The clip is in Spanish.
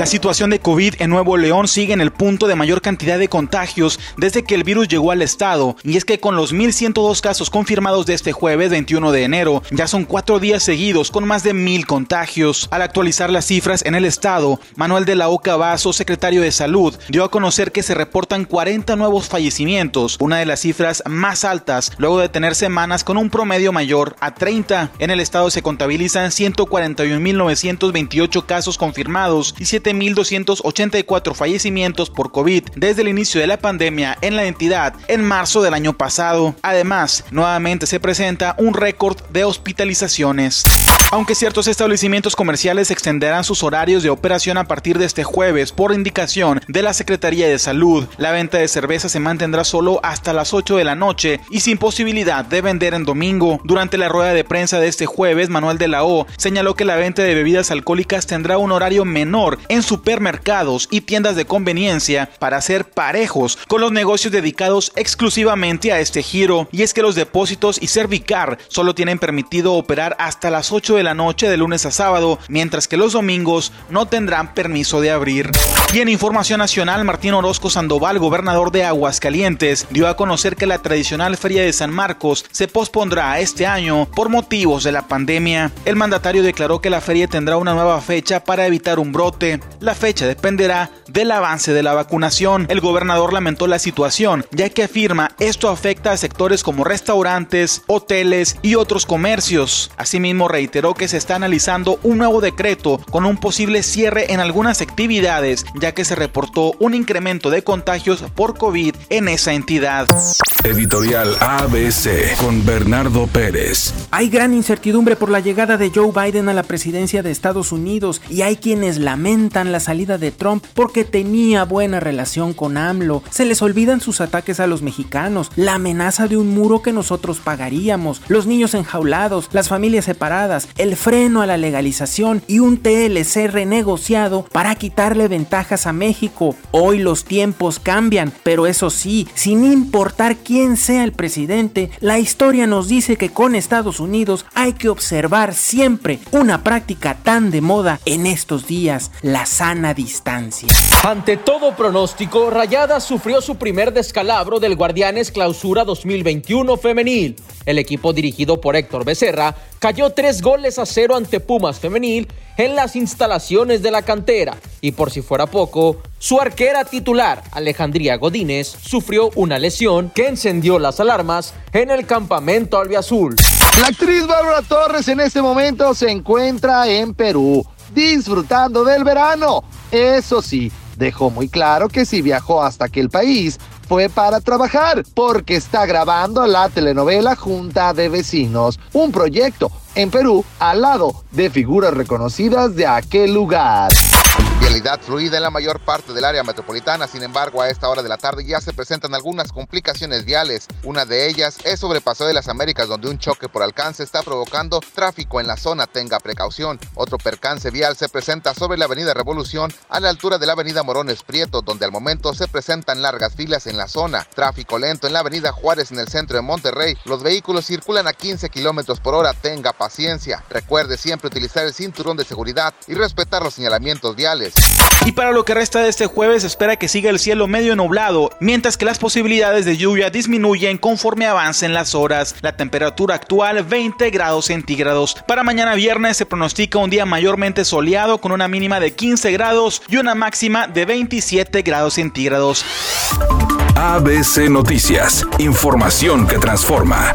La situación de COVID en Nuevo León sigue en el punto de mayor cantidad de contagios desde que el virus llegó al estado, y es que con los 1.102 casos confirmados de este jueves 21 de enero, ya son cuatro días seguidos con más de mil contagios. Al actualizar las cifras en el estado, Manuel de la Oca Vaso, secretario de Salud, dio a conocer que se reportan 40 nuevos fallecimientos, una de las cifras más altas luego de tener semanas con un promedio mayor a 30. En el estado se contabilizan 141.928 casos confirmados y 7 1.284 fallecimientos por COVID desde el inicio de la pandemia en la entidad en marzo del año pasado. Además, nuevamente se presenta un récord de hospitalizaciones. Aunque ciertos establecimientos comerciales extenderán sus horarios de operación a partir de este jueves por indicación de la Secretaría de Salud, la venta de cerveza se mantendrá solo hasta las 8 de la noche y sin posibilidad de vender en domingo. Durante la rueda de prensa de este jueves, Manuel de la O señaló que la venta de bebidas alcohólicas tendrá un horario menor en supermercados y tiendas de conveniencia para ser parejos con los negocios dedicados exclusivamente a este giro. Y es que los depósitos y Servicar solo tienen permitido operar hasta las 8 de la noche de lunes a sábado, mientras que los domingos no tendrán permiso de abrir. Y en información nacional, Martín Orozco Sandoval, gobernador de Aguascalientes, dio a conocer que la tradicional Feria de San Marcos se pospondrá este año por motivos de la pandemia. El mandatario declaró que la feria tendrá una nueva fecha para evitar un brote. La fecha dependerá del avance de la vacunación. El gobernador lamentó la situación, ya que afirma esto afecta a sectores como restaurantes, hoteles y otros comercios. Asimismo, reiteró que se está analizando un nuevo decreto con un posible cierre en algunas actividades, ya que se reportó un incremento de contagios por COVID en esa entidad. Editorial ABC con Bernardo Pérez. Hay gran incertidumbre por la llegada de Joe Biden a la presidencia de Estados Unidos y hay quienes lamentan la salida de Trump porque tenía buena relación con AMLO. Se les olvidan sus ataques a los mexicanos, la amenaza de un muro que nosotros pagaríamos, los niños enjaulados, las familias separadas, el freno a la legalización y un TLC renegociado para quitarle ventajas a México. Hoy los tiempos cambian, pero eso sí, sin importar quién sea el presidente, la historia nos dice que con Estados Unidos hay que observar siempre una práctica tan de moda en estos días, sana distancia. Ante todo pronóstico, Rayadas sufrió su primer descalabro del Guardianes Clausura 2021 femenil. El equipo dirigido por Héctor Becerra cayó tres goles a cero ante Pumas Femenil en las instalaciones de la cantera. Y por si fuera poco, su arquera titular, Alejandría Godínez, sufrió una lesión que encendió las alarmas en el campamento albiazul. La actriz Bárbara Torres en este momento se encuentra en Perú, disfrutando del verano. Eso sí, dejó muy claro que si viajó hasta aquel país fue para trabajar, porque está grabando la telenovela Junta de Vecinos, un proyecto en Perú al lado de figuras reconocidas de aquel lugar. Vialidad fluida en la mayor parte del área metropolitana, sin embargo, a esta hora de la tarde ya se presentan algunas complicaciones viales. Una de ellas es sobre Paseo de las Américas, donde un choque por alcance está provocando tráfico en la zona. Tenga precaución. Otro percance vial se presenta sobre la Avenida Revolución, a la altura de la Avenida Morones Prieto, donde al momento se presentan largas filas en la zona. Tráfico lento en la Avenida Juárez, en el centro de Monterrey. Los vehículos circulan a 15 kilómetros por hora. Tenga paciencia. Recuerde siempre utilizar el cinturón de seguridad y respetar los señalamientos viales. Y para lo que resta de este jueves espera que siga el cielo medio nublado, mientras que las posibilidades de lluvia disminuyen conforme avancen las horas. La temperatura actual 20 grados centígrados. Para mañana viernes se pronostica un día mayormente soleado con una mínima de 15 grados y una máxima de 27 grados centígrados. ABC Noticias, información que transforma.